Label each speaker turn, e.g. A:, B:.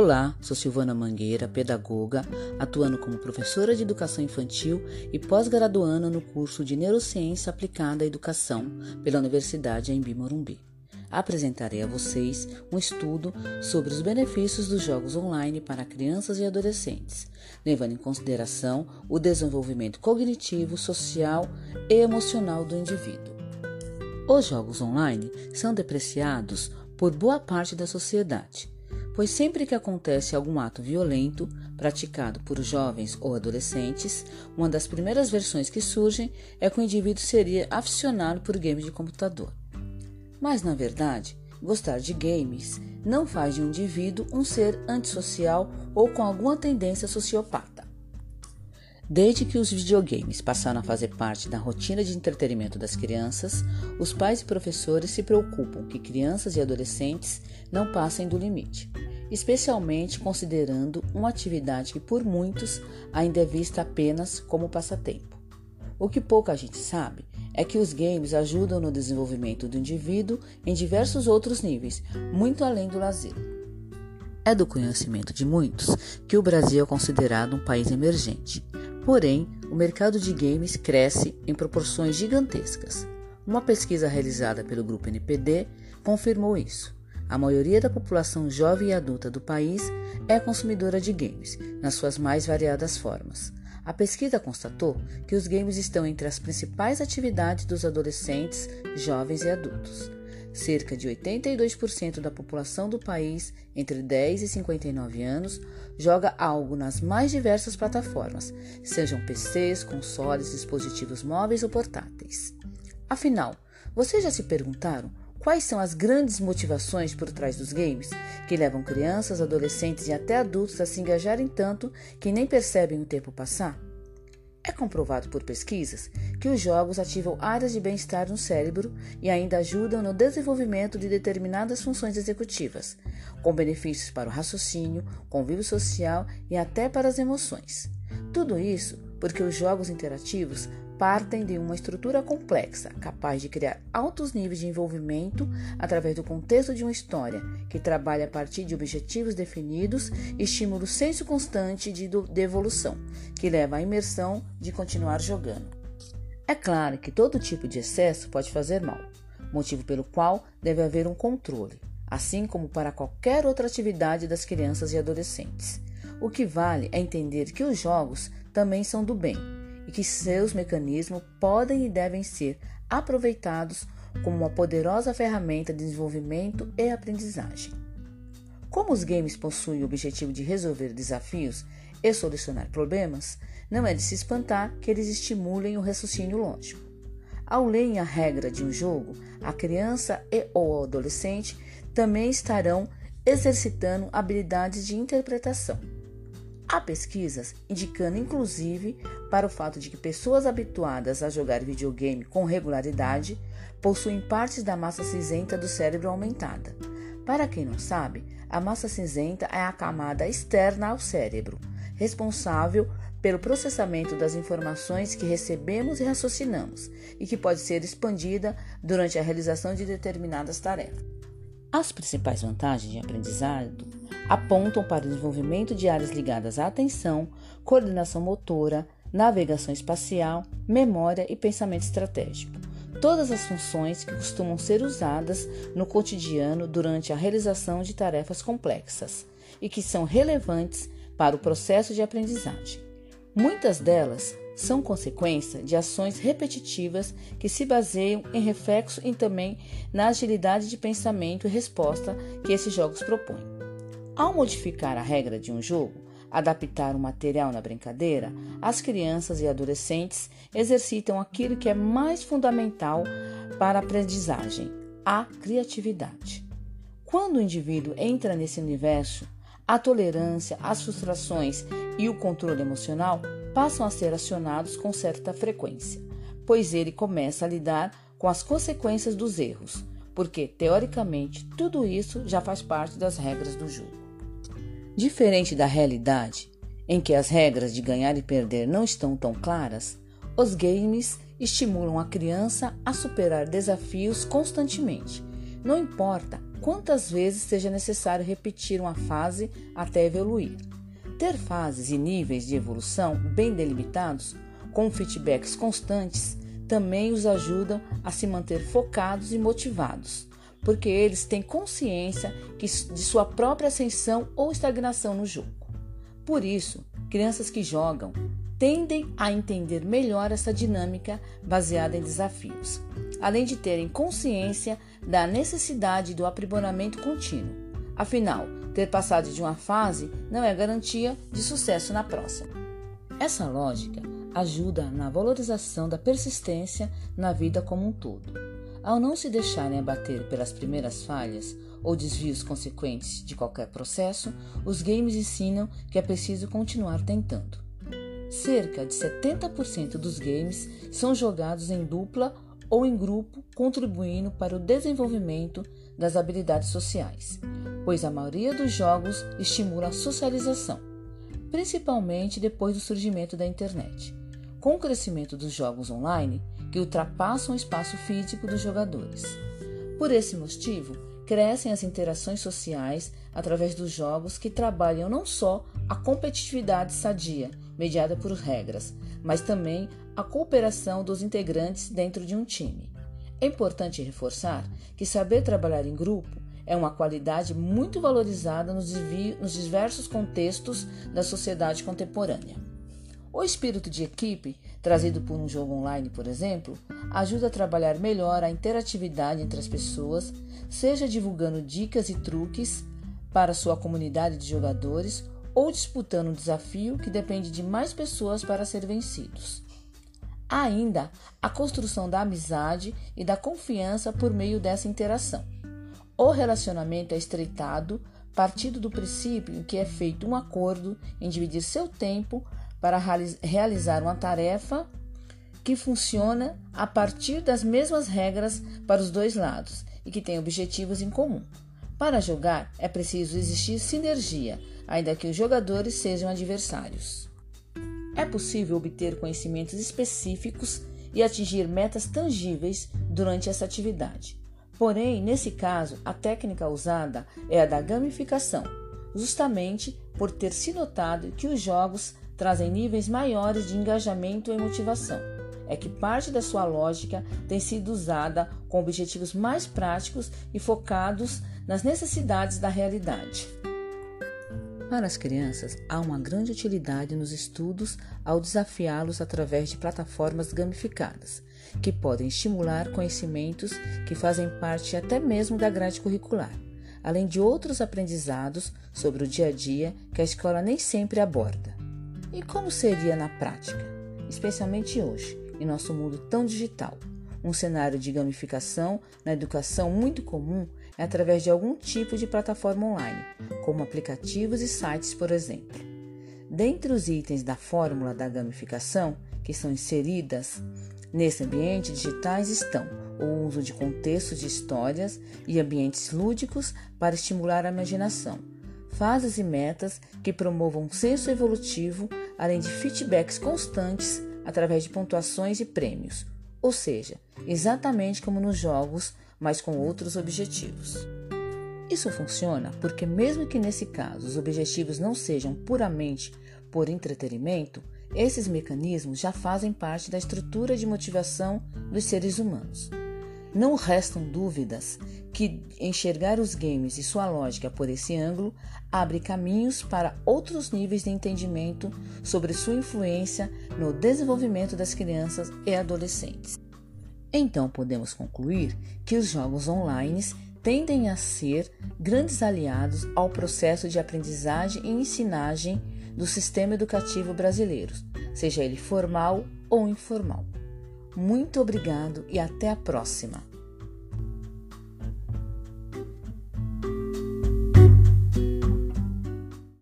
A: Olá, sou Silvana Mangueira, pedagoga, atuando como professora de educação infantil e pós-graduanda no curso de Neurociência Aplicada à Educação pela Universidade Embi Morumbi. Apresentarei a vocês um estudo sobre os benefícios dos jogos online para crianças e adolescentes, levando em consideração o desenvolvimento cognitivo, social e emocional do indivíduo. Os jogos online são depreciados por boa parte da sociedade pois sempre que acontece algum ato violento praticado por jovens ou adolescentes, uma das primeiras versões que surgem é que o indivíduo seria aficionado por games de computador. Mas na verdade, gostar de games não faz de um indivíduo um ser antissocial ou com alguma tendência sociopata. Desde que os videogames passaram a fazer parte da rotina de entretenimento das crianças, os pais e professores se preocupam que crianças e adolescentes não passem do limite especialmente considerando uma atividade que por muitos ainda é vista apenas como passatempo. O que pouca gente sabe é que os games ajudam no desenvolvimento do indivíduo em diversos outros níveis, muito além do lazer. É do conhecimento de muitos que o Brasil é considerado um país emergente. Porém, o mercado de games cresce em proporções gigantescas. Uma pesquisa realizada pelo grupo NPD confirmou isso. A maioria da população jovem e adulta do país é consumidora de games, nas suas mais variadas formas. A pesquisa constatou que os games estão entre as principais atividades dos adolescentes, jovens e adultos. Cerca de 82% da população do país, entre 10 e 59 anos, joga algo nas mais diversas plataformas, sejam PCs, consoles, dispositivos móveis ou portáteis. Afinal, vocês já se perguntaram Quais são as grandes motivações por trás dos games que levam crianças, adolescentes e até adultos a se engajarem tanto que nem percebem o tempo passar? É comprovado por pesquisas que os jogos ativam áreas de bem-estar no cérebro e ainda ajudam no desenvolvimento de determinadas funções executivas, com benefícios para o raciocínio, convívio social e até para as emoções. Tudo isso porque os jogos interativos partem de uma estrutura complexa, capaz de criar altos níveis de envolvimento através do contexto de uma história, que trabalha a partir de objetivos definidos e estimula o senso constante de, evolução, que leva à imersão de continuar jogando. É claro que todo tipo de excesso pode fazer mal, motivo pelo qual deve haver um controle, assim como para qualquer outra atividade das crianças e adolescentes. O que vale é entender que os jogos também são do bem e que seus mecanismos podem e devem ser aproveitados como uma poderosa ferramenta de desenvolvimento e aprendizagem. Como os games possuem o objetivo de resolver desafios e solucionar problemas, não é de se espantar que eles estimulem o raciocínio lógico. Ao lerem a regra de um jogo, a criança e ou adolescente também estarão exercitando habilidades de interpretação Há pesquisas indicando, inclusive, para o fato de que pessoas habituadas a jogar videogame com regularidade possuem partes da massa cinzenta do cérebro aumentada. Para quem não sabe, a massa cinzenta é a camada externa ao cérebro, responsável pelo processamento das informações que recebemos e raciocinamos, e que pode ser expandida durante a realização de determinadas tarefas. As principais vantagens de aprendizado apontam para o desenvolvimento de áreas ligadas à atenção, coordenação motora, navegação espacial, memória e pensamento estratégico. Todas as funções que costumam ser usadas no cotidiano durante a realização de tarefas complexas e que são relevantes para o processo de aprendizagem. Muitas delas são consequência de ações repetitivas que se baseiam em reflexo e também na agilidade de pensamento e resposta que esses jogos propõem. Ao modificar a regra de um jogo, adaptar o material na brincadeira, as crianças e adolescentes exercitam aquilo que é mais fundamental para a aprendizagem, a criatividade. Quando o indivíduo entra nesse universo, a tolerância, as frustrações e o controle emocional passam a ser acionados com certa frequência, pois ele começa a lidar com as consequências dos erros, porque teoricamente tudo isso já faz parte das regras do jogo. Diferente da realidade, em que as regras de ganhar e perder não estão tão claras, os games estimulam a criança a superar desafios constantemente, Não importa quantas vezes seja necessário repetir uma fase até evoluir. Ter fases e níveis de evolução bem delimitados, com feedbacks constantes, também os ajudam a se manter focados e motivados, porque eles têm consciência de sua própria ascensão ou estagnação no jogo. Por isso, crianças que jogam tendem a entender melhor essa dinâmica baseada em desafios, além de terem consciência da necessidade do aprimoramento contínuo. Afinal, ter passado de uma fase não é garantia de sucesso na próxima. Essa lógica ajuda na valorização da persistência na vida como um todo. Ao não se deixarem abater pelas primeiras falhas ou desvios consequentes de qualquer processo, os games ensinam que é preciso continuar tentando. Cerca de 70% dos games são jogados em dupla ou em grupo, contribuindo para o desenvolvimento das habilidades sociais, pois a maioria dos jogos estimula a socialização, principalmente depois do surgimento da internet. Com o crescimento dos jogos online, que ultrapassam o espaço físico dos jogadores. Por esse motivo, crescem as interações sociais através dos jogos que trabalham não só a competitividade sadia, mediada por regras, mas também a cooperação dos integrantes dentro de um time. É importante reforçar que saber trabalhar em grupo é uma qualidade muito valorizada nos, diversos contextos da sociedade contemporânea. O espírito de equipe, trazido por um jogo online, por exemplo, ajuda a trabalhar melhor a interatividade entre as pessoas, seja divulgando dicas e truques para sua comunidade de jogadores ou disputando um desafio que depende de mais pessoas para ser vencidos. Há ainda a construção da amizade e da confiança por meio dessa interação. O relacionamento é estreitado partindo do princípio em que é feito um acordo em dividir seu tempo para realizar uma tarefa que funciona a partir das mesmas regras para os dois lados e que tem objetivos em comum. Para jogar, é preciso existir sinergia, ainda que os jogadores sejam adversários. É possível obter conhecimentos específicos e atingir metas tangíveis durante essa atividade. Porém, nesse caso, a técnica usada é a da gamificação, justamente por ter se notado que os jogos trazem níveis maiores de engajamento e motivação. É que parte da sua lógica tem sido usada com objetivos mais práticos e focados nas necessidades da realidade. Para as crianças, há uma grande utilidade nos estudos ao desafiá-los através de plataformas gamificadas, que podem estimular conhecimentos que fazem parte até mesmo da grade curricular, além de outros aprendizados sobre o dia a dia que a escola nem sempre aborda. E como seria na prática, especialmente hoje, em nosso mundo tão digital? Um cenário de gamificação na educação muito comum é através de algum tipo de plataforma online, como aplicativos e sites, por exemplo. Dentre os itens da fórmula da gamificação que são inseridas nesse ambiente digitais estão o uso de contextos de histórias e ambientes lúdicos para estimular a imaginação fases e metas que promovam um senso evolutivo, além de feedbacks constantes através de pontuações e prêmios, ou seja, exatamente como nos jogos, mas com outros objetivos. Isso funciona porque, mesmo que nesse caso os objetivos não sejam puramente por entretenimento, esses mecanismos já fazem parte da estrutura de motivação dos seres humanos. Não restam dúvidas que enxergar os games e sua lógica por esse ângulo abre caminhos para outros níveis de entendimento sobre sua influência no desenvolvimento das crianças e adolescentes. Então podemos concluir que os jogos online tendem a ser grandes aliados ao processo de aprendizagem e ensinagem do sistema educativo brasileiro, seja ele formal ou informal. Muito obrigado e até a próxima!